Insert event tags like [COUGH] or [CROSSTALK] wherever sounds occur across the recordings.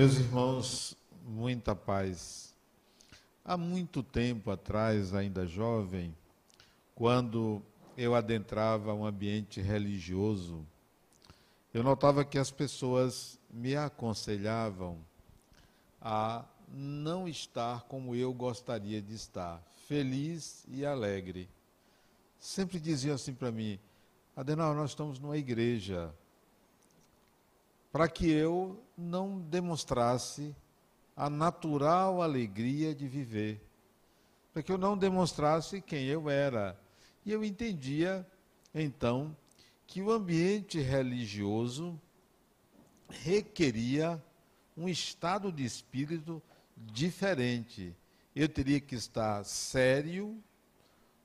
Meus irmãos, muita paz. Há muito tempo atrás, ainda jovem, quando eu adentrava um ambiente religioso, eu notava que as pessoas me aconselhavam a não estar como eu gostaria de estar, feliz e alegre. Sempre diziam assim para mim: Adenal, nós estamos numa igreja, para que eu não demonstrasse a natural alegria de viver, para que eu não demonstrasse quem eu era. E eu entendia, então, que o ambiente religioso requeria um estado de espírito diferente. Eu teria que estar sério,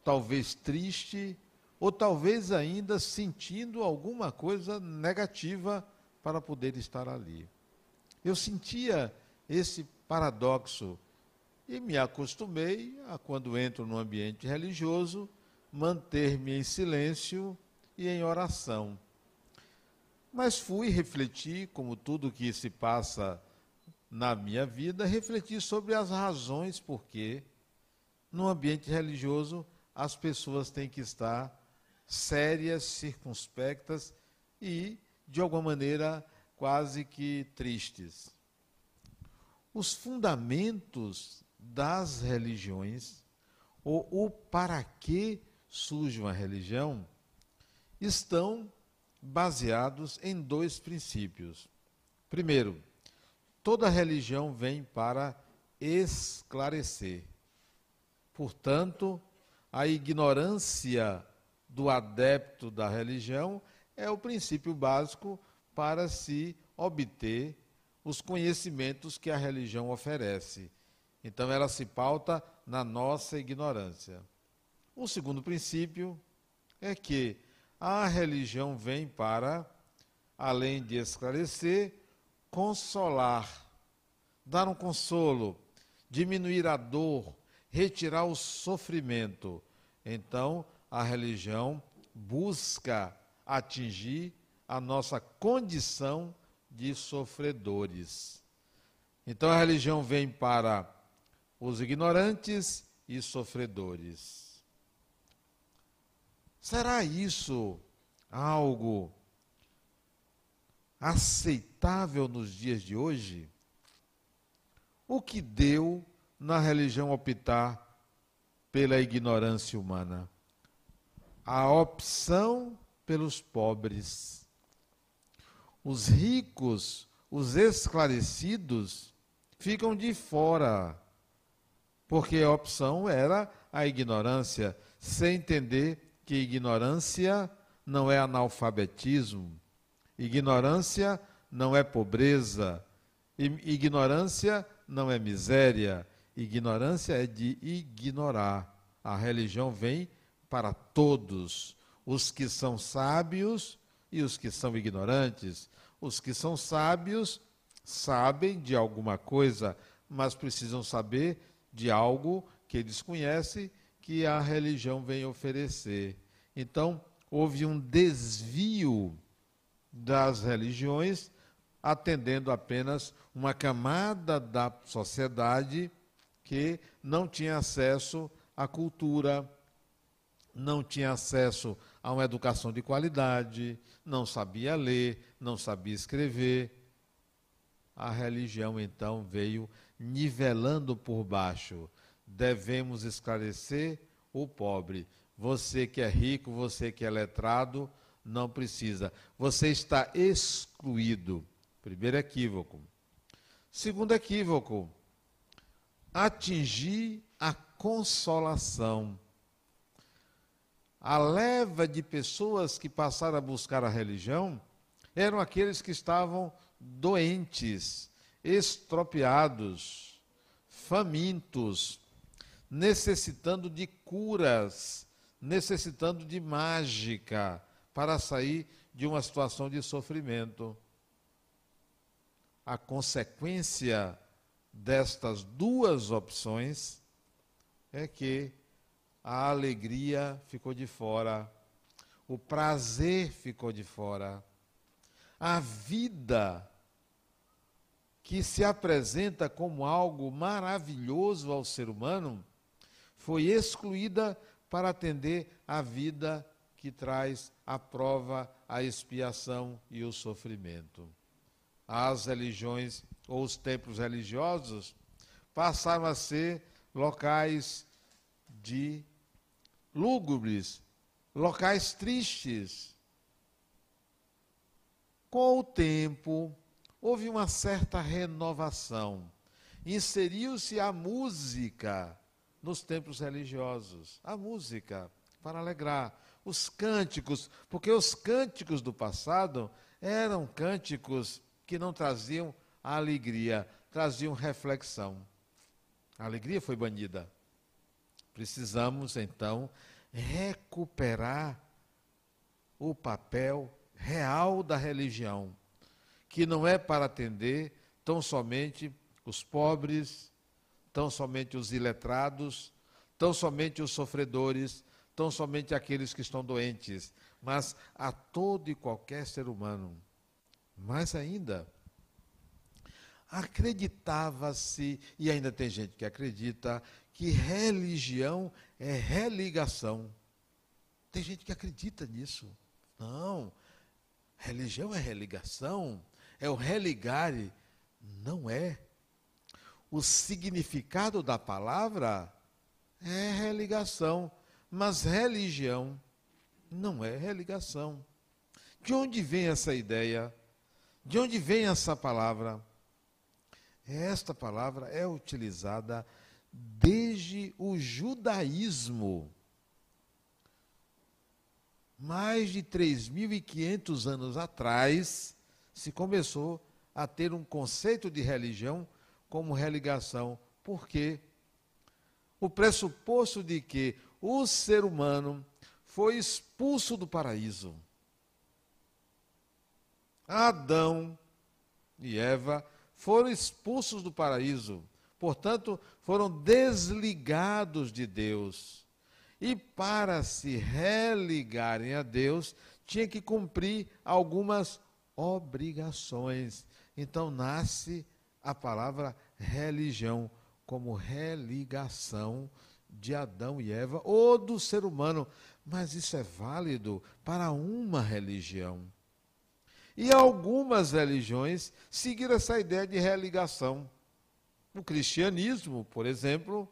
talvez triste, ou talvez ainda sentindo alguma coisa negativa para poder estar ali. Eu sentia esse paradoxo e me acostumei a, quando entro no ambiente religioso, manter-me em silêncio e em oração. Mas fui refletir, como tudo que se passa na minha vida, refletir sobre as razões por que, no ambiente religioso, as pessoas têm que estar sérias, circunspectas e de alguma maneira, quase que tristes. Os fundamentos das religiões, ou o para que surge uma religião, estão baseados em dois princípios. Primeiro, toda religião vem para esclarecer. Portanto, a ignorância do adepto da religião é o princípio básico para se obter os conhecimentos que a religião oferece. Então, ela se pauta na nossa ignorância. O segundo princípio é que a religião vem para, além de esclarecer, consolar, dar um consolo, diminuir a dor, retirar o sofrimento. Então, a religião busca atingir a nossa condição de sofredores. Então a religião vem para os ignorantes e sofredores. Será isso algo aceitável nos dias de hoje? O que deu na religião optar pela ignorância humana? A opção pelos pobres. Os ricos, os esclarecidos, ficam de fora, porque a opção era a ignorância, sem entender que ignorância não é analfabetismo, ignorância não é pobreza, ignorância não é miséria, ignorância é de ignorar. A religião vem para todos, os que são sábios e os que são ignorantes. Os que são sábios sabem de alguma coisa, mas precisam saber de algo que eles conhecem que a religião vem oferecer. Então, houve um desvio das religiões, atendendo apenas uma camada da sociedade que não tinha acesso à cultura, não tinha acesso a uma educação de qualidade, não sabia ler, não sabia escrever. A religião então veio nivelando por baixo. Devemos esclarecer o pobre. Você que é rico, você que é letrado, não precisa. Você está excluído. Primeiro equívoco. Segundo equívoco, atingir a consolação a leva de pessoas que passaram a buscar a religião eram aqueles que estavam doentes, estropiados, famintos, necessitando de curas, necessitando de mágica para sair de uma situação de sofrimento. A consequência destas duas opções é que a alegria ficou de fora, o prazer ficou de fora, a vida que se apresenta como algo maravilhoso ao ser humano, foi excluída para atender a vida que traz a prova, a expiação e o sofrimento. As religiões ou os templos religiosos passaram a ser locais de lúgubres, locais tristes. Com o tempo, houve uma certa renovação. Inseriu-se a música nos templos religiosos. A música, para alegrar. Os cânticos, porque os cânticos do passado eram cânticos que não traziam alegria, traziam reflexão. A alegria foi banida. Precisamos, então, recuperar o papel real da religião, que não é para atender tão somente os pobres, tão somente os iletrados, tão somente os sofredores, tão somente aqueles que estão doentes, mas a todo e qualquer ser humano. Mais ainda, acreditava-se, e ainda tem gente que acredita, que religião é religação. Tem gente que acredita nisso. Não. Religião é religação, é o religare. Não é. O significado da palavra é religação, mas religião não é religação. De onde vem essa ideia? De onde vem essa palavra? Esta palavra é utilizada desde o judaísmo. Mais de 3.500 anos atrás, se começou a ter um conceito de religião como religação. Por quê? O pressuposto de que o ser humano foi expulso do paraíso. Adão e Eva foram expulsos do paraíso, portanto, foram desligados de Deus. E para se religarem a Deus, tinha que cumprir algumas obrigações. Então nasce a palavra religião como religação de Adão e Eva ou do ser humano, mas isso é válido para uma religião. E algumas religiões seguiram essa ideia de religação. O cristianismo, por exemplo,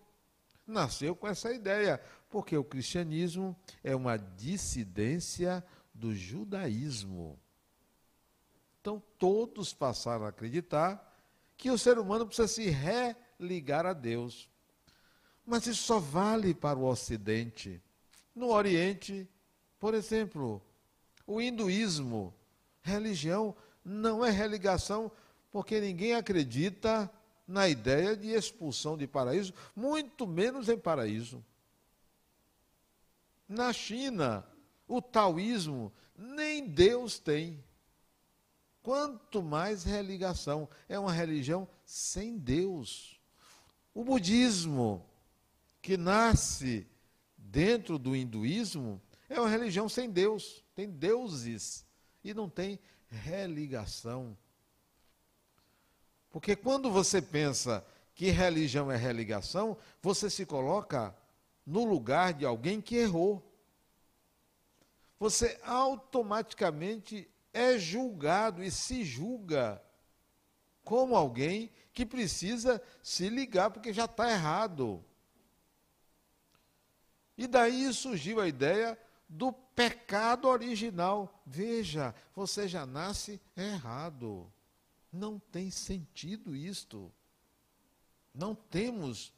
nasceu com essa ideia, porque o cristianismo é uma dissidência do judaísmo. Então, todos passaram a acreditar que o ser humano precisa se religar a Deus. Mas isso só vale para o Ocidente. No Oriente, por exemplo, o hinduísmo Religião não é religação, porque ninguém acredita na ideia de expulsão de paraíso, muito menos em paraíso. Na China, o taoísmo nem Deus tem. Quanto mais religação, é uma religião sem Deus. O budismo, que nasce dentro do hinduísmo, é uma religião sem Deus, tem deuses e não tem religação. Porque quando você pensa que religião é religação, você se coloca no lugar de alguém que errou. Você automaticamente é julgado e se julga como alguém que precisa se ligar porque já está errado. E daí surgiu a ideia do pecado original. Veja, você já nasce errado. Não tem sentido isto. Não temos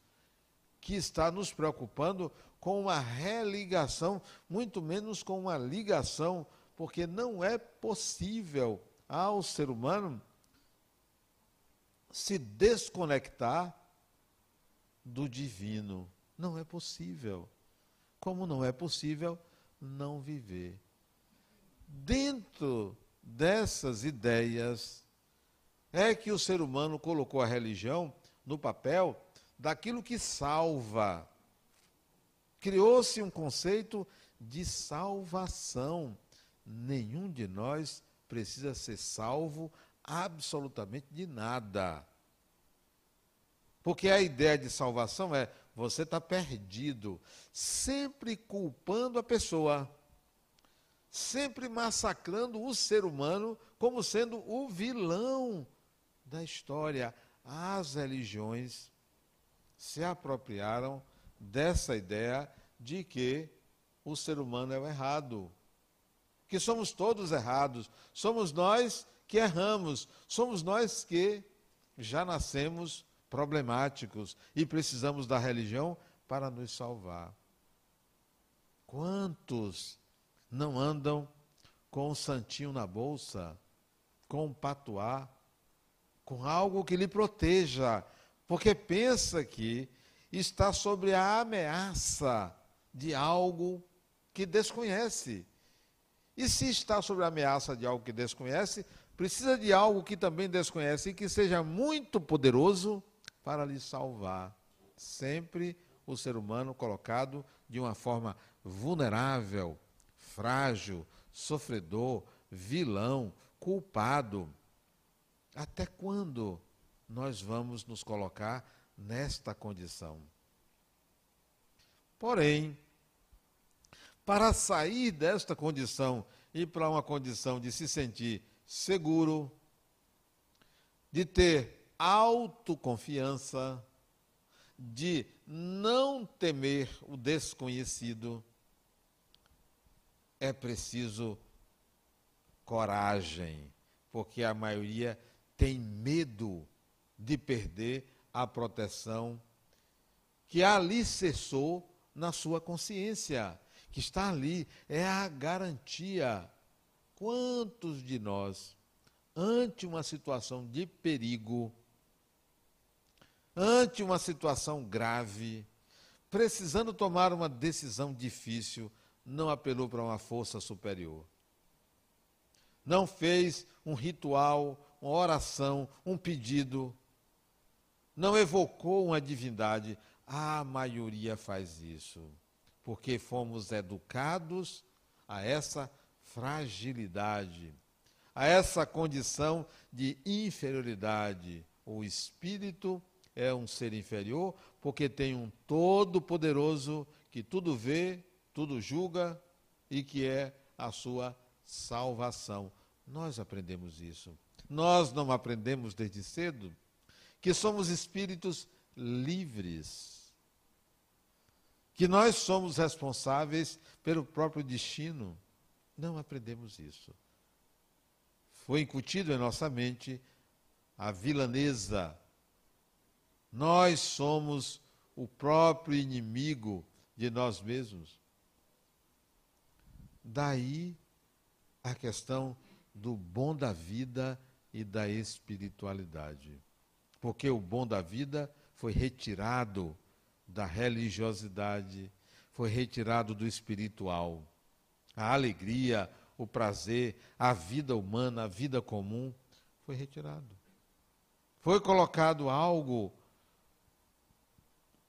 que estar nos preocupando com uma religação, muito menos com uma ligação, porque não é possível ao ser humano se desconectar do divino. Não é possível. Como não é possível não viver. Dentro dessas ideias é que o ser humano colocou a religião no papel daquilo que salva. Criou-se um conceito de salvação. Nenhum de nós precisa ser salvo absolutamente de nada. Porque a ideia de salvação é você está perdido, sempre culpando a pessoa, sempre massacrando o ser humano como sendo o vilão da história. As religiões se apropriaram dessa ideia de que o ser humano é o errado, que somos todos errados, somos nós que erramos, somos nós que já nascemos problemáticos e precisamos da religião para nos salvar. Quantos não andam com um santinho na bolsa, com um patuá, com algo que lhe proteja, porque pensa que está sobre a ameaça de algo que desconhece. E se está sobre a ameaça de algo que desconhece, precisa de algo que também desconhece e que seja muito poderoso para lhe salvar. Sempre o ser humano colocado de uma forma vulnerável, frágil, sofredor, vilão, culpado. Até quando nós vamos nos colocar nesta condição? Porém, para sair desta condição e para uma condição de se sentir seguro, de ter autoconfiança, de não temer o desconhecido, é preciso coragem, porque a maioria tem medo de perder a proteção que ali cessou na sua consciência, que está ali, é a garantia. Quantos de nós, ante uma situação de perigo, ante uma situação grave, precisando tomar uma decisão difícil, não apelou para uma força superior. Não fez um ritual, uma oração, um pedido. Não evocou uma divindade. A maioria faz isso, porque fomos educados a essa fragilidade, a essa condição de inferioridade. O espírito é um ser inferior, porque tem um todo-poderoso que tudo vê, tudo julga e que é a sua salvação. Nós aprendemos isso. Nós não aprendemos desde cedo que somos espíritos livres, que nós somos responsáveis pelo próprio destino. Não aprendemos isso. Foi incutido em nossa mente a vilanesa nós somos o próprio inimigo de nós mesmos. Daí a questão do bom da vida e da espiritualidade. Porque o bom da vida foi retirado da religiosidade, foi retirado do espiritual. A alegria, o prazer, a vida humana, a vida comum foi retirado. Foi colocado algo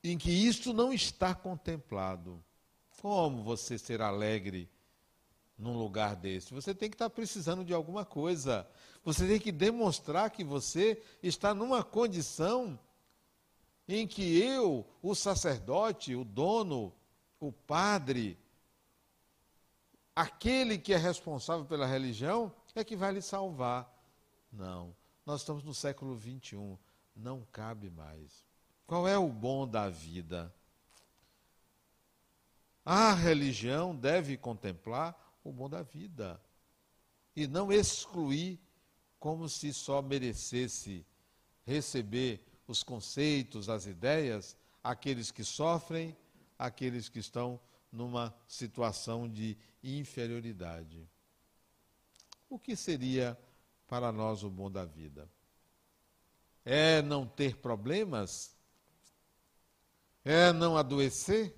em que isto não está contemplado. Como você ser alegre num lugar desse? Você tem que estar precisando de alguma coisa. Você tem que demonstrar que você está numa condição em que eu, o sacerdote, o dono, o padre, aquele que é responsável pela religião, é que vai lhe salvar. Não. Nós estamos no século XXI. Não cabe mais. Qual é o bom da vida? A religião deve contemplar o bom da vida e não excluir como se só merecesse receber os conceitos, as ideias, aqueles que sofrem, aqueles que estão numa situação de inferioridade. O que seria para nós o bom da vida? É não ter problemas? É não adoecer?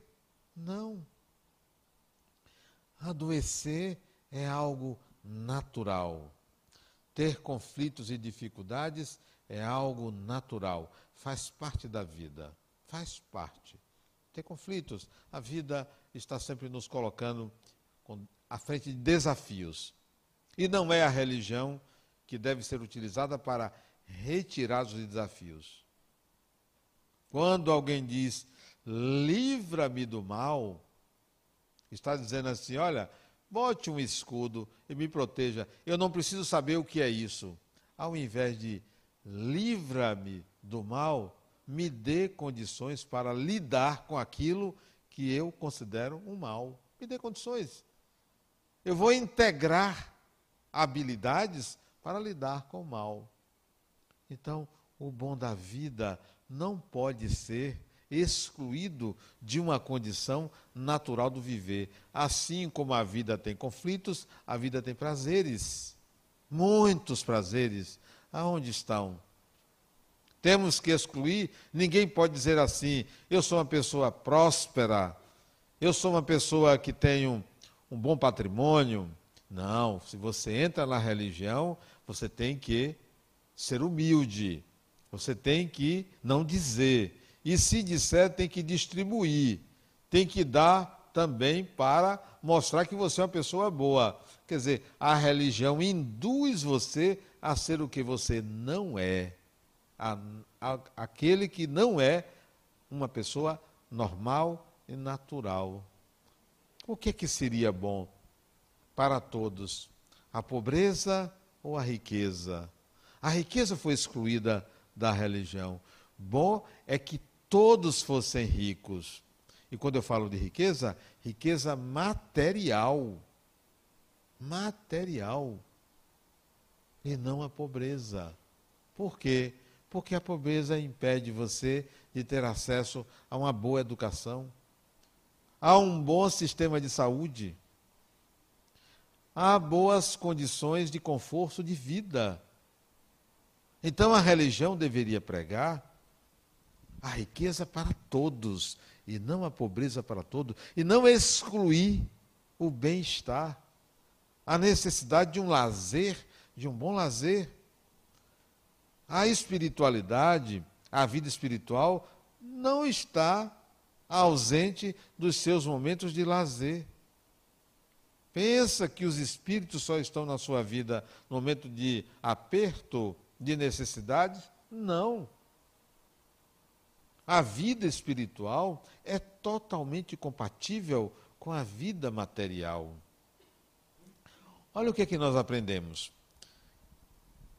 Não. Adoecer é algo natural. Ter conflitos e dificuldades é algo natural. Faz parte da vida. Faz parte. Ter conflitos. A vida está sempre nos colocando à frente de desafios. E não é a religião que deve ser utilizada para retirar os desafios. Quando alguém diz, livra-me do mal, está dizendo assim: olha, bote um escudo e me proteja. Eu não preciso saber o que é isso. Ao invés de livra-me do mal, me dê condições para lidar com aquilo que eu considero um mal. Me dê condições. Eu vou integrar habilidades para lidar com o mal. Então, o bom da vida não pode ser excluído de uma condição natural do viver. Assim como a vida tem conflitos, a vida tem prazeres. Muitos prazeres. Aonde estão? Temos que excluir. Ninguém pode dizer assim: eu sou uma pessoa próspera, eu sou uma pessoa que tenho um bom patrimônio. Não, se você entra na religião, você tem que ser humilde. Você tem que não dizer. E se disser, tem que distribuir. Tem que dar também para mostrar que você é uma pessoa boa. Quer dizer, a religião induz você a ser o que você não é. A, a, aquele que não é uma pessoa normal e natural. O que, que seria bom para todos? A pobreza ou a riqueza? A riqueza foi excluída da religião. Bom é que todos fossem ricos. E quando eu falo de riqueza, riqueza material. Material. E não a pobreza. Por quê? Porque a pobreza impede você de ter acesso a uma boa educação, há um bom sistema de saúde, há boas condições de conforto de vida. Então a religião deveria pregar a riqueza para todos e não a pobreza para todos, e não excluir o bem-estar, a necessidade de um lazer, de um bom lazer. A espiritualidade, a vida espiritual, não está ausente dos seus momentos de lazer. Pensa que os espíritos só estão na sua vida no momento de aperto, de necessidade? Não. A vida espiritual é totalmente compatível com a vida material. Olha o que, é que nós aprendemos: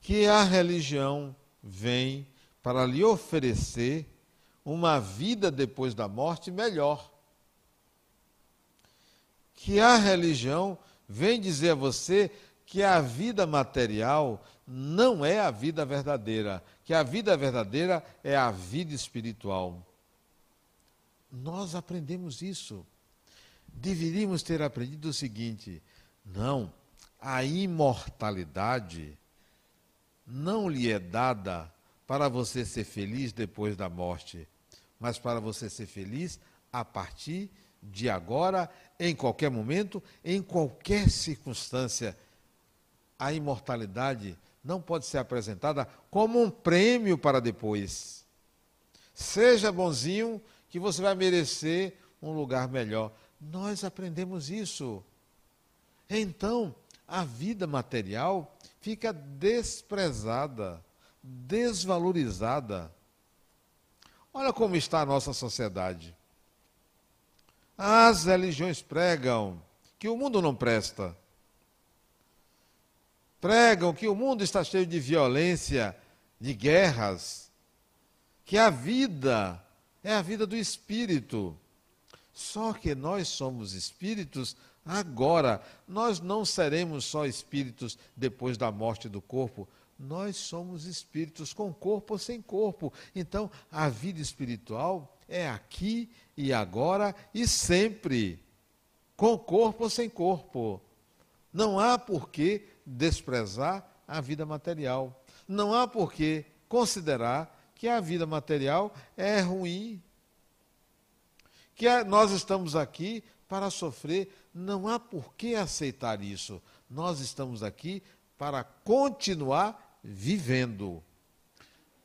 que a religião vem para lhe oferecer uma vida depois da morte melhor. Que a religião vem dizer a você que a vida material não é a vida verdadeira, que a vida verdadeira é a vida espiritual. Nós aprendemos isso. Deveríamos ter aprendido o seguinte: não, a imortalidade não lhe é dada para você ser feliz depois da morte mas para você ser feliz a partir de agora, em qualquer momento, em qualquer circunstância. A imortalidade não pode ser apresentada como um prêmio para depois. Seja bonzinho, que você vai merecer um lugar melhor. Nós aprendemos isso. Então, a vida material fica desprezada, desvalorizada. Olha como está a nossa sociedade. As religiões pregam que o mundo não presta. Pregam que o mundo está cheio de violência, de guerras, que a vida é a vida do espírito. Só que nós somos espíritos agora. Nós não seremos só espíritos depois da morte do corpo, nós somos espíritos com corpo ou sem corpo. Então, a vida espiritual é aqui e agora e sempre, com corpo ou sem corpo. Não há por que desprezar a vida material. Não há por que considerar que a vida material é ruim. Que nós estamos aqui para sofrer. Não há por que aceitar isso. Nós estamos aqui para continuar vivendo.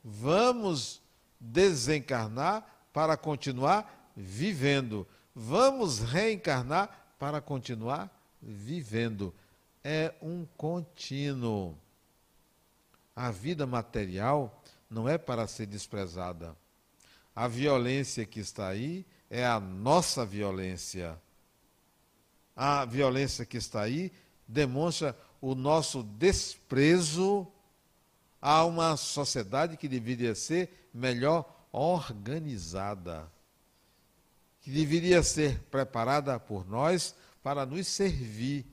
Vamos desencarnar para continuar vivendo. Vamos reencarnar para continuar vivendo. É um contínuo. A vida material não é para ser desprezada. A violência que está aí é a nossa violência. A violência que está aí demonstra o nosso desprezo a uma sociedade que deveria ser melhor organizada, que deveria ser preparada por nós para nos servir.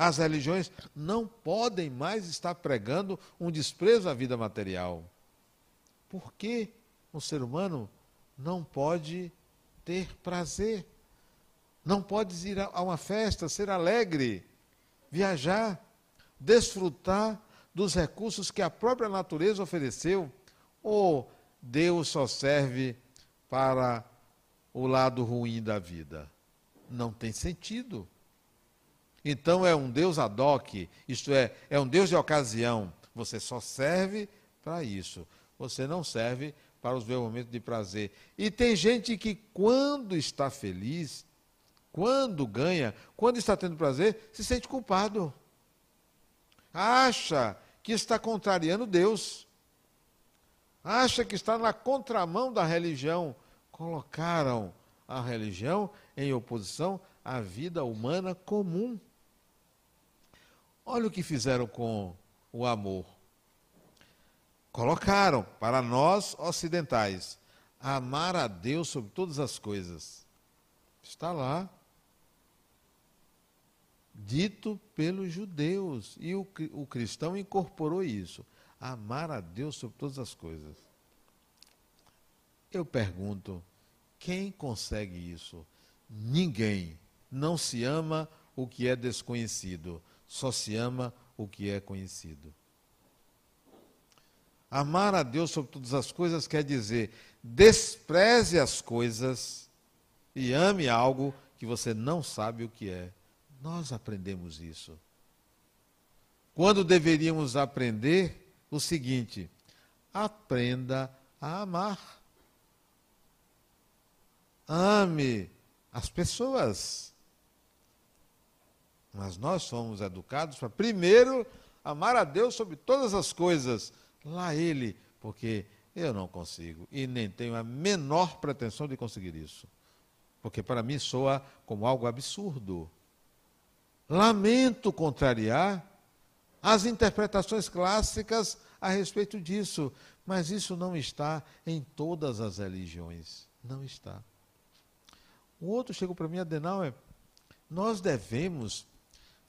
As religiões não podem mais estar pregando um desprezo à vida material. Por que o ser humano não pode ter prazer? Não pode ir a uma festa, ser alegre, viajar, desfrutar dos recursos que a própria natureza ofereceu? Ou Deus só serve para o lado ruim da vida? Não tem sentido. Então é um Deus ad hoc, isto é, é um Deus de ocasião. Você só serve para isso. Você não serve para os meus momentos de prazer. E tem gente que, quando está feliz, quando ganha, quando está tendo prazer, se sente culpado. Acha que está contrariando Deus. Acha que está na contramão da religião. Colocaram a religião em oposição à vida humana comum. Olha o que fizeram com o amor. Colocaram para nós ocidentais amar a Deus sobre todas as coisas. Está lá. Dito pelos judeus. E o, o cristão incorporou isso. Amar a Deus sobre todas as coisas. Eu pergunto: quem consegue isso? Ninguém. Não se ama o que é desconhecido só se ama o que é conhecido. Amar a Deus sobre todas as coisas quer dizer despreze as coisas e ame algo que você não sabe o que é. Nós aprendemos isso. Quando deveríamos aprender o seguinte: aprenda a amar. Ame as pessoas. Mas nós somos educados para, primeiro, amar a Deus sobre todas as coisas. Lá Ele, porque eu não consigo e nem tenho a menor pretensão de conseguir isso. Porque para mim soa como algo absurdo. Lamento contrariar as interpretações clássicas a respeito disso, mas isso não está em todas as religiões. Não está. O outro chegou para mim, Adenauer, nós devemos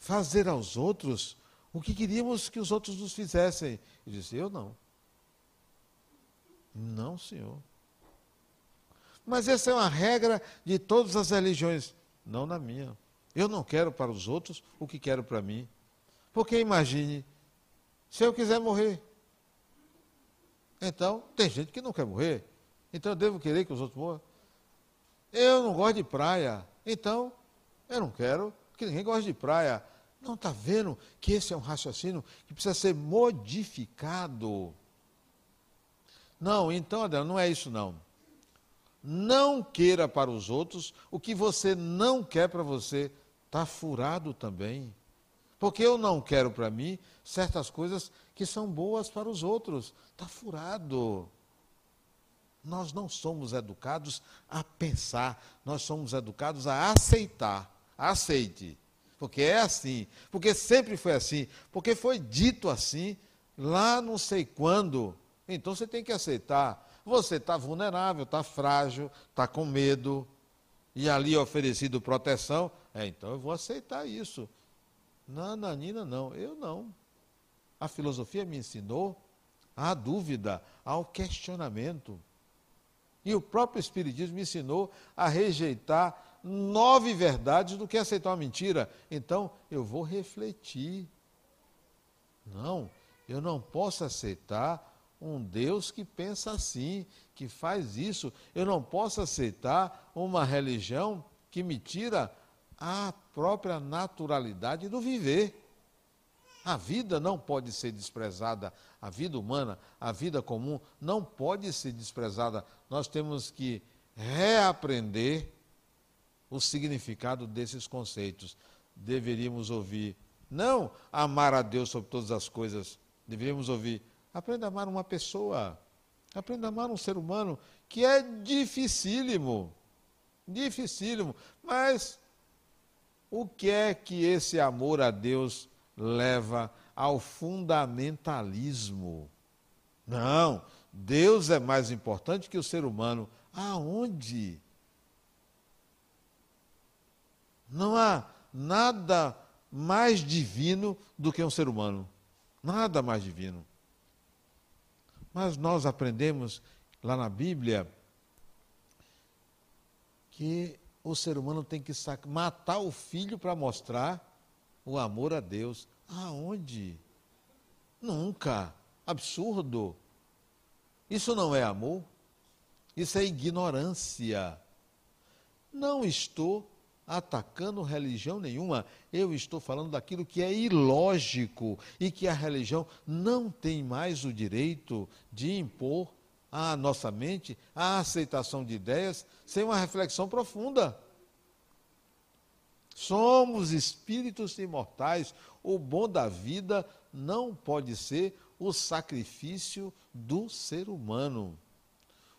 fazer aos outros o que queríamos que os outros nos fizessem. Eu disse: Eu não. Não, senhor. Mas essa é uma regra de todas as religiões. Não na minha. Eu não quero para os outros o que quero para mim. Porque imagine, se eu quiser morrer. Então, tem gente que não quer morrer. Então eu devo querer que os outros morram. Eu não gosto de praia. Então, eu não quero que ninguém goste de praia. Não está vendo que esse é um raciocínio que precisa ser modificado? Não, então, Adela, não é isso não. Não queira para os outros o que você não quer para você. Está furado também. Porque eu não quero para mim certas coisas que são boas para os outros. Está furado. Nós não somos educados a pensar, nós somos educados a aceitar. Aceite porque é assim, porque sempre foi assim, porque foi dito assim, lá não sei quando. Então você tem que aceitar. Você está vulnerável, está frágil, está com medo, e ali é oferecido proteção. É, então eu vou aceitar isso. Não, Nanina, não, eu não. A filosofia me ensinou à dúvida, ao questionamento. E o próprio Espiritismo me ensinou a rejeitar nove verdades do que aceitar uma mentira. Então, eu vou refletir. Não, eu não posso aceitar um Deus que pensa assim, que faz isso. Eu não posso aceitar uma religião que me tira a própria naturalidade do viver. A vida não pode ser desprezada, a vida humana, a vida comum não pode ser desprezada. Nós temos que reaprender o significado desses conceitos. Deveríamos ouvir, não amar a Deus sobre todas as coisas, deveríamos ouvir: aprenda a amar uma pessoa, aprenda a amar um ser humano, que é dificílimo. Dificílimo. Mas o que é que esse amor a Deus leva ao fundamentalismo? Não, Deus é mais importante que o ser humano. Aonde? Não há nada mais divino do que um ser humano. Nada mais divino. Mas nós aprendemos lá na Bíblia que o ser humano tem que matar o filho para mostrar o amor a Deus. Aonde? Nunca. Absurdo. Isso não é amor. Isso é ignorância. Não estou atacando religião nenhuma. Eu estou falando daquilo que é ilógico e que a religião não tem mais o direito de impor à nossa mente a aceitação de ideias sem uma reflexão profunda. Somos espíritos imortais. O bom da vida não pode ser o sacrifício do ser humano.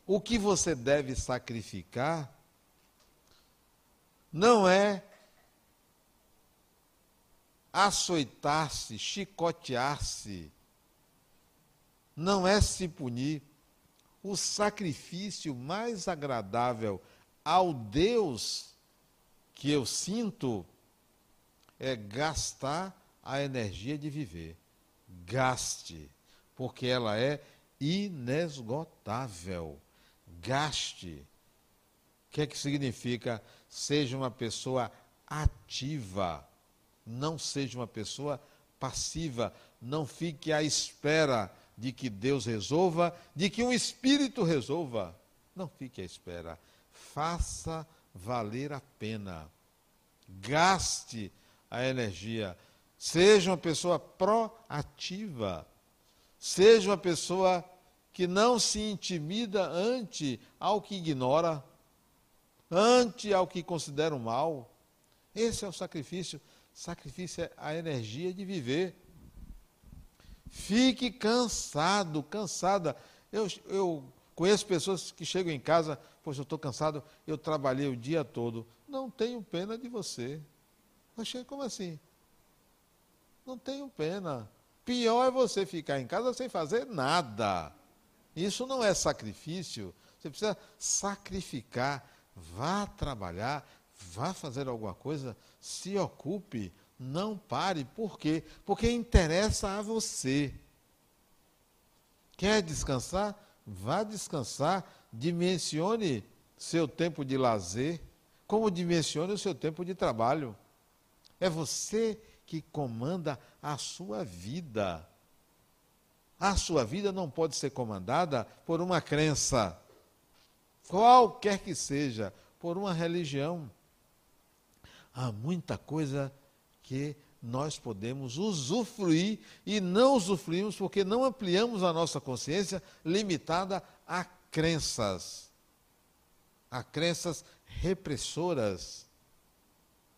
O que você deve sacrificar não é açoitar-se, chicotear-se, não é se punir. O sacrifício mais agradável ao Deus que eu sinto é gastar a energia de viver. Gaste, porque ela é inesgotável. Gaste. O que é que significa seja uma pessoa ativa, não seja uma pessoa passiva, não fique à espera de que Deus resolva, de que um espírito resolva. Não fique à espera. Faça valer a pena. Gaste a energia. Seja uma pessoa proativa. Seja uma pessoa que não se intimida ante ao que ignora ante ao que consideram mal. Esse é o sacrifício. Sacrifício é a energia de viver. Fique cansado, cansada. Eu, eu conheço pessoas que chegam em casa, poxa, eu estou cansado, eu trabalhei o dia todo. Não tenho pena de você. Achei como assim? Não tenho pena. Pior é você ficar em casa sem fazer nada. Isso não é sacrifício. Você precisa sacrificar Vá trabalhar, vá fazer alguma coisa, se ocupe, não pare. Por quê? Porque interessa a você. Quer descansar? Vá descansar. Dimensione seu tempo de lazer, como dimensione o seu tempo de trabalho. É você que comanda a sua vida. A sua vida não pode ser comandada por uma crença qualquer que seja, por uma religião. Há muita coisa que nós podemos usufruir e não usufruímos porque não ampliamos a nossa consciência limitada a crenças, a crenças repressoras.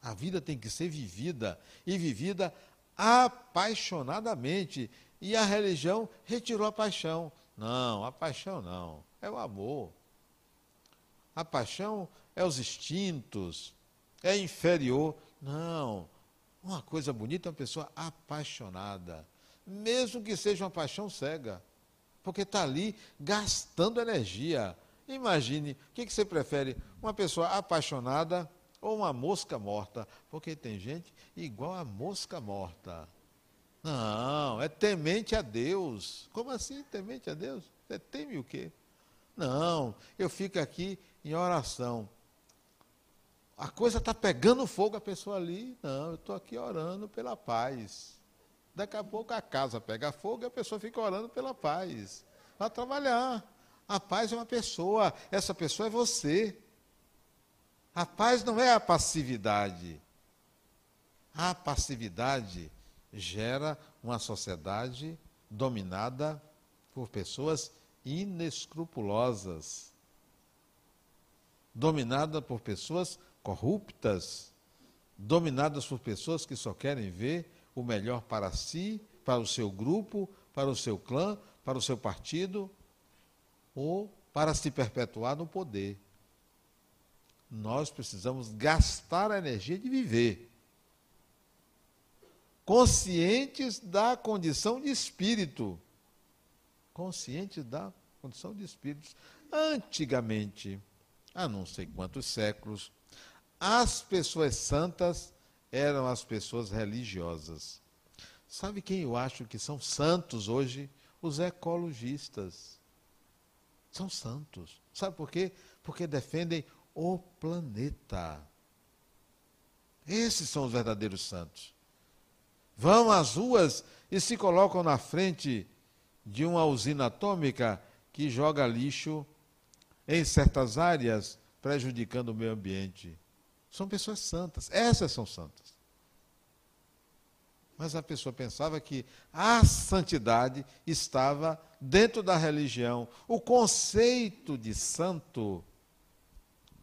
A vida tem que ser vivida e vivida apaixonadamente. E a religião retirou a paixão. Não, a paixão não, é o amor. A paixão é os instintos, é inferior. Não. Uma coisa bonita é uma pessoa apaixonada. Mesmo que seja uma paixão cega. Porque está ali gastando energia. Imagine, o que, você prefere? Uma pessoa apaixonada ou uma mosca morta? Porque tem gente igual a mosca morta. Não, é temente a Deus. Como assim temente a Deus? Você teme o quê? Não, eu fico aqui em oração. A coisa está pegando fogo, a pessoa ali, não, eu estou aqui orando pela paz. Daqui a pouco a casa pega fogo e a pessoa fica orando pela paz. Vai trabalhar. A paz é uma pessoa, essa pessoa é você. A paz não é a passividade. A passividade gera uma sociedade dominada por pessoas inescrupulosas dominada por pessoas corruptas, dominadas por pessoas que só querem ver o melhor para si, para o seu grupo, para o seu clã, para o seu partido ou para se perpetuar no poder. Nós precisamos gastar a energia de viver, conscientes da condição de espírito. Conscientes da condição de espíritos. Antigamente, há não sei quantos séculos, as pessoas santas eram as pessoas religiosas. Sabe quem eu acho que são santos hoje? Os ecologistas. São santos. Sabe por quê? Porque defendem o planeta. Esses são os verdadeiros santos. Vão às ruas e se colocam na frente de uma usina atômica que joga lixo em certas áreas, prejudicando o meio ambiente. São pessoas santas. Essas são santas. Mas a pessoa pensava que a santidade estava dentro da religião. O conceito de santo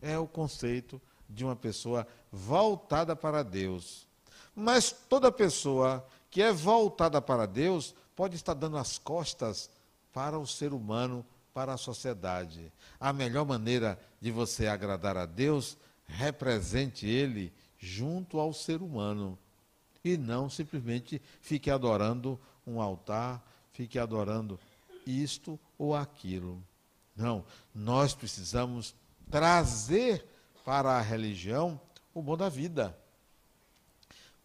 é o conceito de uma pessoa voltada para Deus. Mas toda pessoa que é voltada para Deus pode estar dando as costas para o ser humano, para a sociedade. A melhor maneira de você agradar a Deus, represente Ele junto ao ser humano. E não simplesmente fique adorando um altar, fique adorando isto ou aquilo. Não, nós precisamos trazer para a religião o bom da vida,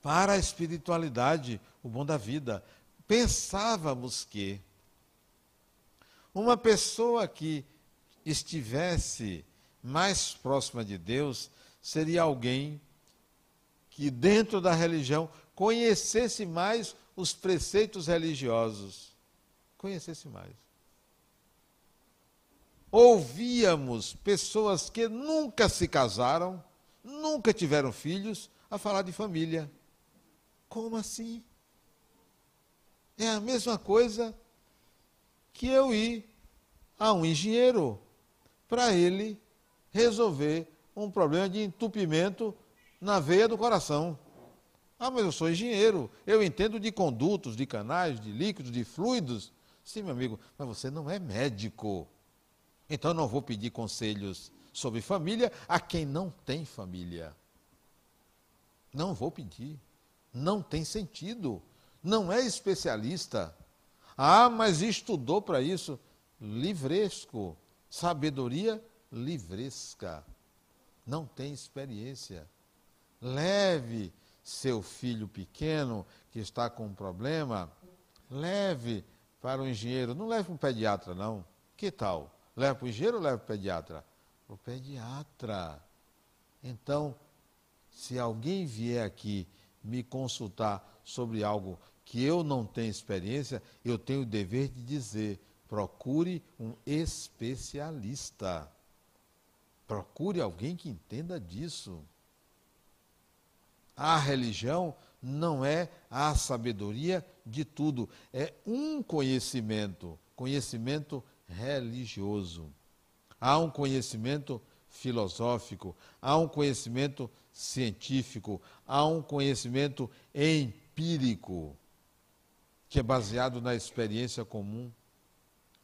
para a espiritualidade o bom da vida. Pensávamos que uma pessoa que estivesse mais próxima de Deus seria alguém que, dentro da religião, conhecesse mais os preceitos religiosos. Conhecesse mais. Ouvíamos pessoas que nunca se casaram, nunca tiveram filhos, a falar de família. Como assim? É a mesma coisa que eu ir a um engenheiro para ele resolver um problema de entupimento na veia do coração. Ah, mas eu sou engenheiro, eu entendo de condutos, de canais, de líquidos, de fluidos. Sim, meu amigo, mas você não é médico. Então não vou pedir conselhos sobre família a quem não tem família. Não vou pedir. Não tem sentido. Não é especialista. Ah, mas estudou para isso. Livresco. Sabedoria livresca. Não tem experiência. Leve seu filho pequeno que está com um problema, leve para o engenheiro. Não leve para o pediatra, não. Que tal? Leva para o engenheiro ou leva para o pediatra? Para o pediatra. Então, se alguém vier aqui me consultar sobre algo que eu não tenho experiência, eu tenho o dever de dizer: procure um especialista. Procure alguém que entenda disso. A religião não é a sabedoria de tudo, é um conhecimento, conhecimento religioso. Há um conhecimento filosófico, há um conhecimento científico, há um conhecimento empírico, que é baseado na experiência comum.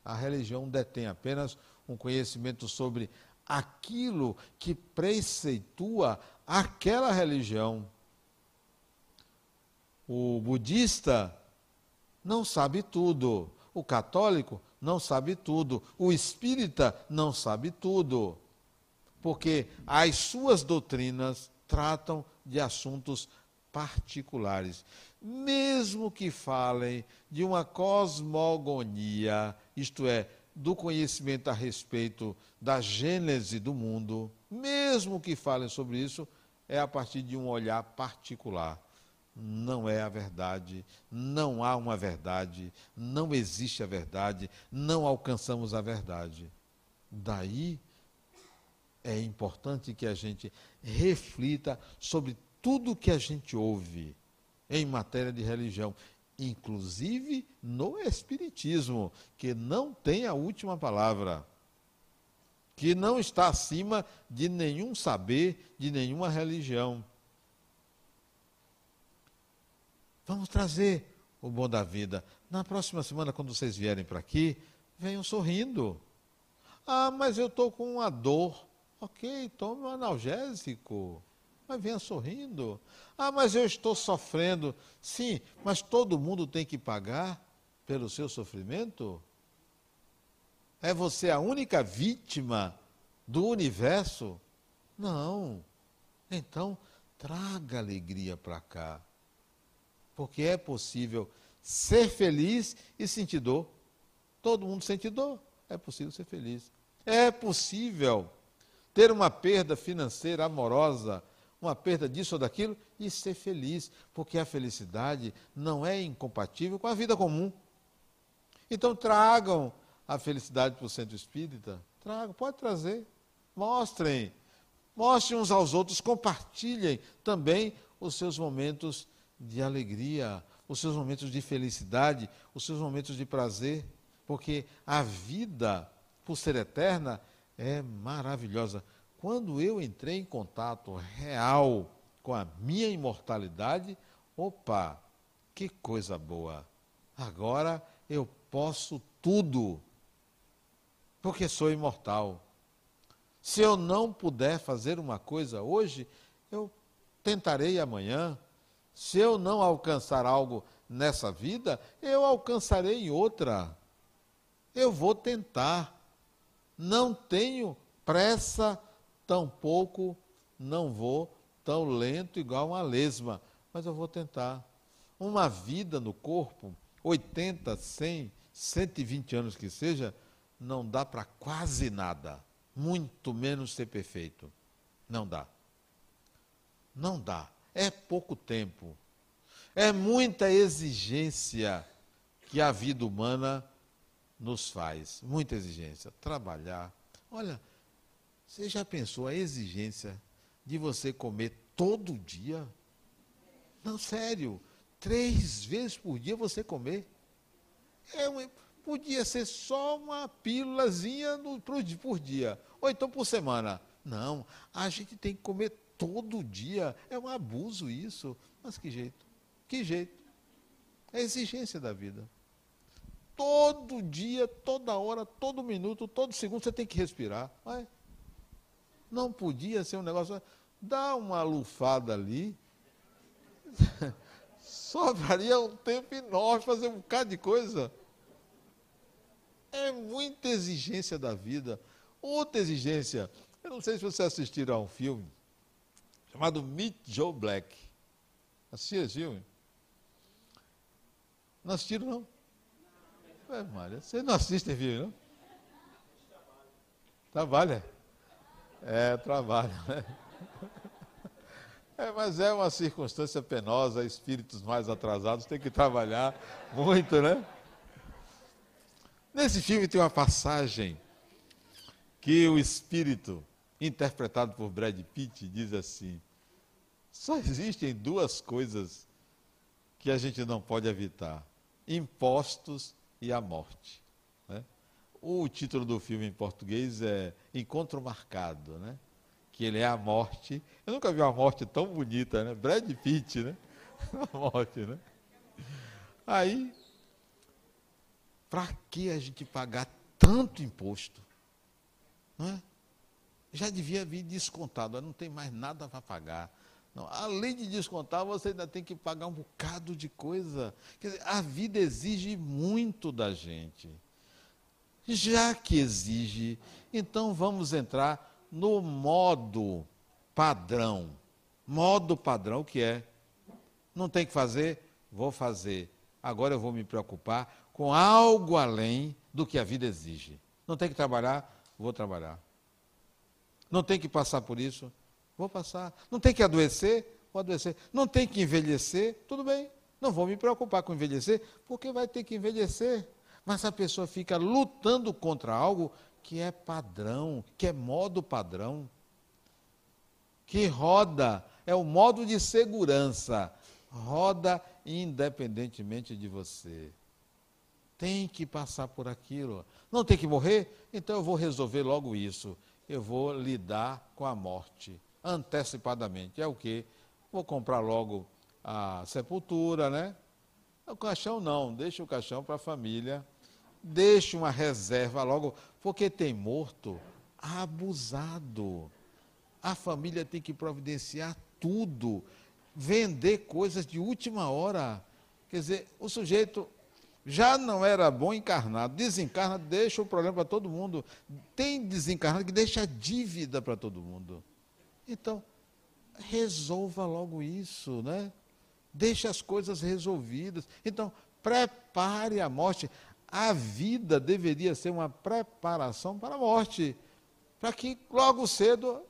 A religião detém apenas um conhecimento sobre aquilo que preceitua aquela religião. O budista não sabe tudo, o católico não sabe tudo. O espírita não sabe tudo. Porque as suas doutrinas tratam de assuntos particulares. Mesmo que falem de uma cosmogonia, isto é, do conhecimento a respeito da gênese do mundo, mesmo que falem sobre isso, é a partir de um olhar particular não é a verdade, não há uma verdade, não existe a verdade, não alcançamos a verdade. Daí é importante que a gente reflita sobre tudo que a gente ouve em matéria de religião, inclusive no Espiritismo, que não tem a última palavra, que não está acima de nenhum saber, de nenhuma religião. Vamos trazer o bom da vida. Na próxima semana, quando vocês vierem para aqui, venham sorrindo. Ah, mas eu estou com uma dor. Ok, tome um analgésico. Mas venha sorrindo. Ah, mas eu estou sofrendo. Sim, mas todo mundo tem que pagar pelo seu sofrimento? É você a única vítima do universo? Não. Então, traga alegria para cá. Porque é possível ser feliz e sentir dor. Todo mundo sente dor. É possível ser feliz. É possível ter uma perda financeira, amorosa, uma perda disso ou daquilo e ser feliz, porque a felicidade não é incompatível com a vida comum. Então tragam a felicidade para o centro espírita. Tragam, pode trazer. Mostrem. Mostrem uns aos outros, compartilhem também os seus momentos de alegria, os seus momentos de felicidade, os seus momentos de prazer, porque a vida, por ser eterna, é maravilhosa. Quando eu entrei em contato real com a minha imortalidade, opa, que coisa boa! Agora eu posso tudo, porque sou imortal. Se eu não puder fazer uma coisa hoje, eu tentarei amanhã. Se eu não alcançar algo nessa vida, eu alcançarei em outra. Eu vou tentar. Não tenho pressa, tampouco não vou tão lento igual uma lesma, mas eu vou tentar. Uma vida no corpo, 80, 100, 120 anos que seja, não dá para quase nada, muito menos ser perfeito. Não dá. Não dá. É pouco tempo. É muita exigência que a vida humana nos faz. Muita exigência. Trabalhar. Olha, você já pensou a exigência de você comer todo dia? Não, sério. Três vezes por dia você comer. É podia ser só uma pílulazinha no, por dia. Ou então por semana. Não, a gente tem que comer todo dia. É um abuso isso. Mas que jeito? Que jeito? É a exigência da vida. Todo dia, toda hora, todo minuto, todo segundo você tem que respirar. Mas não podia ser um negócio. Dá uma lufada ali. [LAUGHS] Sobraria um tempo enorme fazer um bocado de coisa. É muita exigência da vida. Outra exigência. Eu não sei se você assistiu a um filme chamado Meet Joe Black. Assistiu esse filme? Não assistiram, não? É, Maria, você não assiste filme, não? Trabalha? É, trabalha, né? É, mas é uma circunstância penosa, espíritos mais atrasados têm que trabalhar muito, né? Nesse filme tem uma passagem que o espírito interpretado por Brad Pitt, diz assim: só existem duas coisas que a gente não pode evitar: impostos e a morte. O título do filme em português é Encontro Marcado, né? que ele é a morte. Eu nunca vi uma morte tão bonita, né? Brad Pitt, né? [LAUGHS] A morte, né? Aí, para que a gente pagar tanto imposto? Não é? já devia vir descontado, não tem mais nada para pagar. Não, além de descontar, você ainda tem que pagar um bocado de coisa. Quer dizer, a vida exige muito da gente. Já que exige, então vamos entrar no modo padrão. Modo padrão que é, não tem que fazer, vou fazer. Agora eu vou me preocupar com algo além do que a vida exige. Não tem que trabalhar, vou trabalhar. Não tem que passar por isso? Vou passar. Não tem que adoecer? Vou adoecer. Não tem que envelhecer? Tudo bem. Não vou me preocupar com envelhecer, porque vai ter que envelhecer. Mas a pessoa fica lutando contra algo que é padrão, que é modo padrão, que roda, é o modo de segurança, roda independentemente de você. Tem que passar por aquilo. Não tem que morrer? Então eu vou resolver logo isso eu vou lidar com a morte antecipadamente. É o que? Vou comprar logo a sepultura, né? O caixão não, deixa o caixão para a família, deixa uma reserva logo, porque tem morto abusado. A família tem que providenciar tudo, vender coisas de última hora. Quer dizer, o sujeito já não era bom encarnado, desencarna, deixa o problema para todo mundo. Tem desencarnado que deixa dívida para todo mundo. Então, resolva logo isso, né? Deixe as coisas resolvidas. Então, prepare a morte. A vida deveria ser uma preparação para a morte, para que logo cedo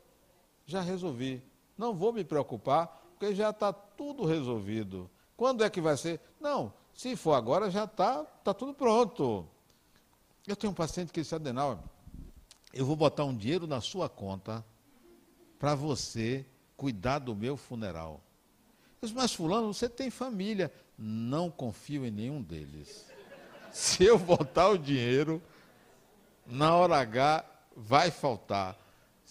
já resolvi. Não vou me preocupar, porque já está tudo resolvido. Quando é que vai ser? Não, se for agora, já está tá tudo pronto. Eu tenho um paciente que disse, Adenal, eu vou botar um dinheiro na sua conta para você cuidar do meu funeral. Eu disse, mas fulano, você tem família. Não confio em nenhum deles. [LAUGHS] Se eu botar o dinheiro, na hora H vai faltar.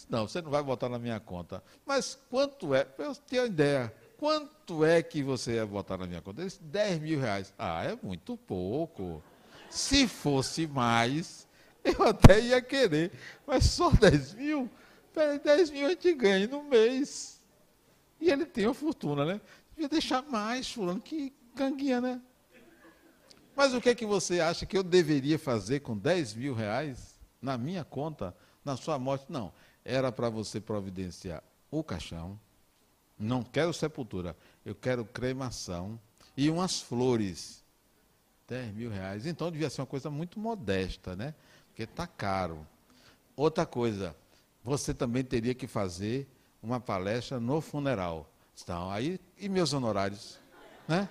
Não, você não vai botar na minha conta. Mas quanto é? Eu tenho ideia. Quanto é que você ia botar na minha conta? Disse, 10 mil reais. Ah, é muito pouco. Se fosse mais, eu até ia querer. Mas só 10 mil? 10 mil a gente ganha no mês. E ele tem uma fortuna, né? Devia deixar mais, fulano, que ganguinha, né? Mas o que é que você acha que eu deveria fazer com 10 mil reais na minha conta, na sua morte? Não, era para você providenciar o caixão, não quero sepultura, eu quero cremação e umas flores. 10 mil reais. Então devia ser uma coisa muito modesta, né? Porque está caro. Outra coisa, você também teria que fazer uma palestra no funeral. Então, aí, e meus honorários? Né?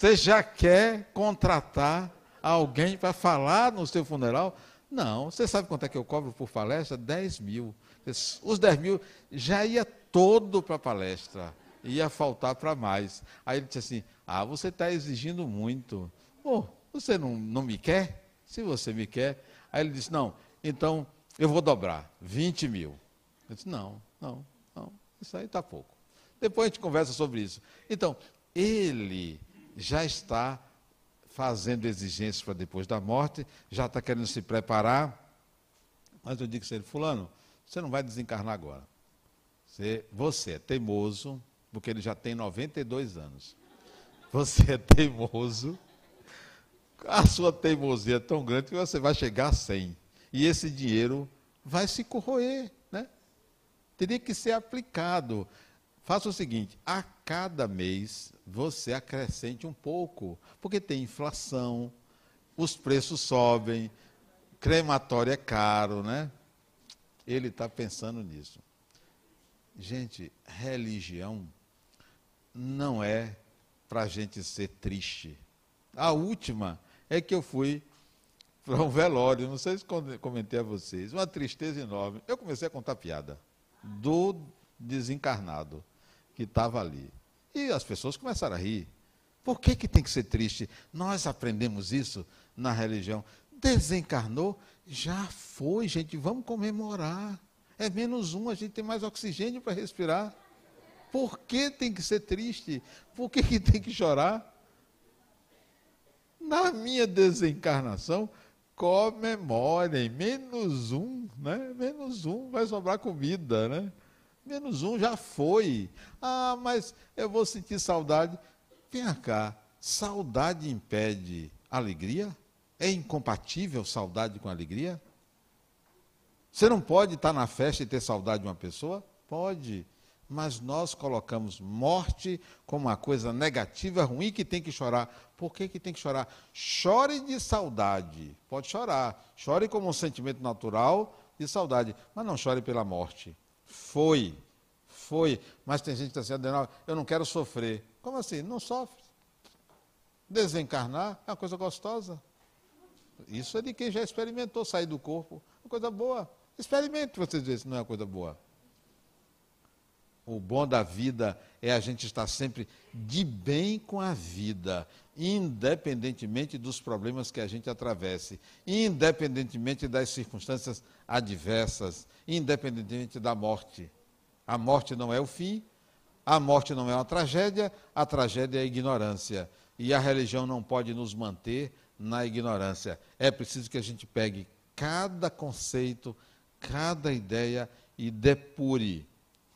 Você já quer contratar alguém para falar no seu funeral? Não, você sabe quanto é que eu cobro por palestra? 10 mil. Os 10 mil já ia todo para a palestra, ia faltar para mais. Aí ele disse assim: Ah, você está exigindo muito. Pô, você não, não me quer? Se você me quer. Aí ele disse: Não, então eu vou dobrar, 20 mil. Eu disse: Não, não, isso aí está pouco. Depois a gente conversa sobre isso. Então, ele já está fazendo exigências para depois da morte, já está querendo se preparar. Mas eu digo a ele, fulano, você não vai desencarnar agora. Você, você é teimoso, porque ele já tem 92 anos. Você é teimoso. A sua teimosia é tão grande que você vai chegar a 100. E esse dinheiro vai se corroer teria que ser aplicado. Faça o seguinte: a cada mês você acrescente um pouco, porque tem inflação, os preços sobem, crematório é caro, né? Ele está pensando nisso. Gente, religião não é para a gente ser triste. A última é que eu fui para um velório, não sei se comentei a vocês, uma tristeza enorme. Eu comecei a contar piada do desencarnado que estava ali. E as pessoas começaram a rir. Por que, que tem que ser triste? Nós aprendemos isso na religião. Desencarnou, já foi, gente, vamos comemorar. É menos um, a gente tem mais oxigênio para respirar. Por que tem que ser triste? Por que, que tem que chorar? Na minha desencarnação, comemorem, menos um, né? Menos um, vai sobrar comida, né? Menos um já foi. Ah, mas eu vou sentir saudade. Vem cá, saudade impede alegria? É incompatível saudade com alegria? Você não pode estar na festa e ter saudade de uma pessoa? Pode mas nós colocamos morte como uma coisa negativa, ruim, que tem que chorar. Por que, que tem que chorar? Chore de saudade. Pode chorar. Chore como um sentimento natural de saudade, mas não chore pela morte. Foi. Foi. Mas tem gente que está assim, eu não quero sofrer. Como assim? Não sofre. Desencarnar é uma coisa gostosa. Isso é de quem já experimentou sair do corpo. Uma coisa boa. Experimente vocês verem se não é uma coisa boa. O bom da vida é a gente estar sempre de bem com a vida, independentemente dos problemas que a gente atravesse, independentemente das circunstâncias adversas, independentemente da morte. A morte não é o fim, a morte não é uma tragédia, a tragédia é a ignorância. e a religião não pode nos manter na ignorância. É preciso que a gente pegue cada conceito, cada ideia e depure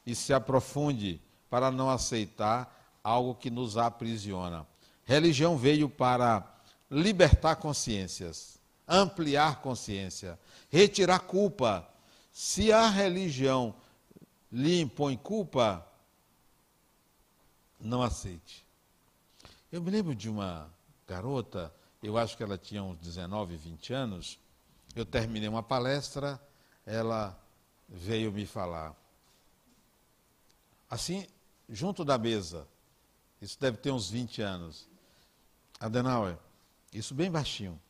e se aprofunde para não aceitar algo que nos aprisiona. Religião veio para libertar consciências, ampliar consciência, retirar culpa. Se a religião lhe impõe culpa, não aceite. Eu me lembro de uma garota, eu acho que ela tinha uns 19, 20 anos. Eu terminei uma palestra, ela veio me falar. Assim, junto da mesa, isso deve ter uns 20 anos. Adenauer, isso bem baixinho.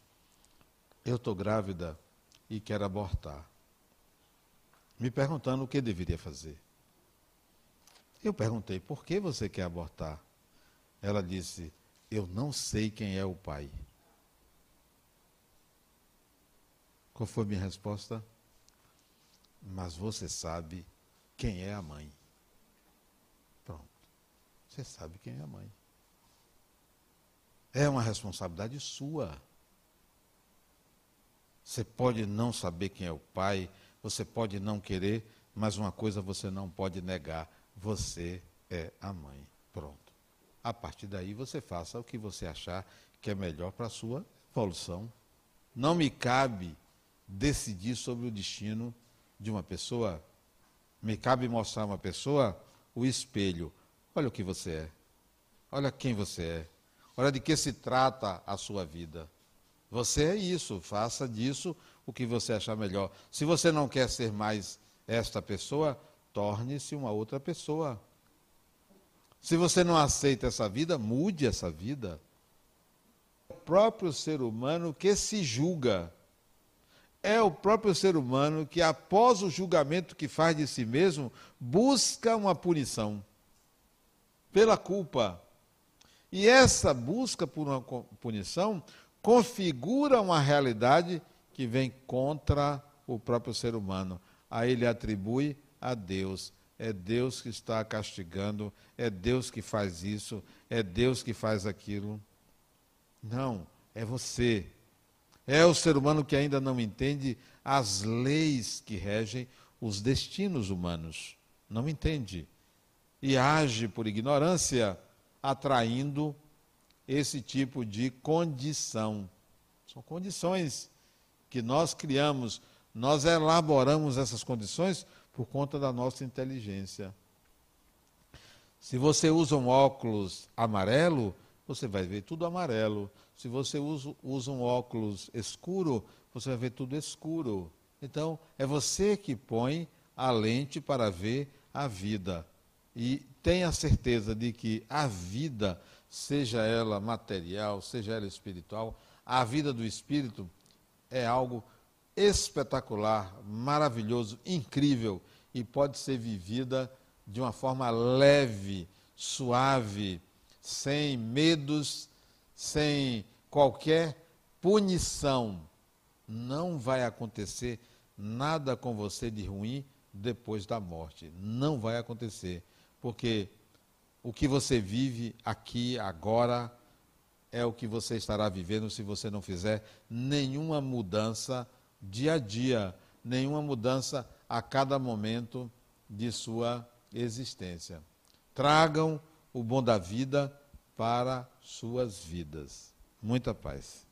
Eu estou grávida e quero abortar. Me perguntando o que deveria fazer. Eu perguntei, por que você quer abortar? Ela disse, eu não sei quem é o pai. Qual foi minha resposta? Mas você sabe quem é a mãe. Você sabe quem é a mãe. É uma responsabilidade sua. Você pode não saber quem é o pai, você pode não querer, mas uma coisa você não pode negar: você é a mãe. Pronto. A partir daí você faça o que você achar que é melhor para a sua evolução. Não me cabe decidir sobre o destino de uma pessoa. Me cabe mostrar a uma pessoa o espelho. Olha o que você é. Olha quem você é. Olha de que se trata a sua vida. Você é isso, faça disso o que você achar melhor. Se você não quer ser mais esta pessoa, torne-se uma outra pessoa. Se você não aceita essa vida, mude essa vida. O próprio ser humano que se julga. É o próprio ser humano que, após o julgamento que faz de si mesmo, busca uma punição pela culpa. E essa busca por uma punição configura uma realidade que vem contra o próprio ser humano. A ele atribui a Deus. É Deus que está castigando, é Deus que faz isso, é Deus que faz aquilo. Não, é você. É o ser humano que ainda não entende as leis que regem os destinos humanos. Não entende. E age por ignorância atraindo esse tipo de condição. São condições que nós criamos, nós elaboramos essas condições por conta da nossa inteligência. Se você usa um óculos amarelo, você vai ver tudo amarelo. Se você usa, usa um óculos escuro, você vai ver tudo escuro. Então, é você que põe a lente para ver a vida. E tenha certeza de que a vida, seja ela material, seja ela espiritual, a vida do espírito é algo espetacular, maravilhoso, incrível e pode ser vivida de uma forma leve, suave, sem medos, sem qualquer punição. Não vai acontecer nada com você de ruim depois da morte. Não vai acontecer porque o que você vive aqui, agora, é o que você estará vivendo se você não fizer nenhuma mudança dia a dia, nenhuma mudança a cada momento de sua existência. Tragam o bom da vida para suas vidas. Muita paz.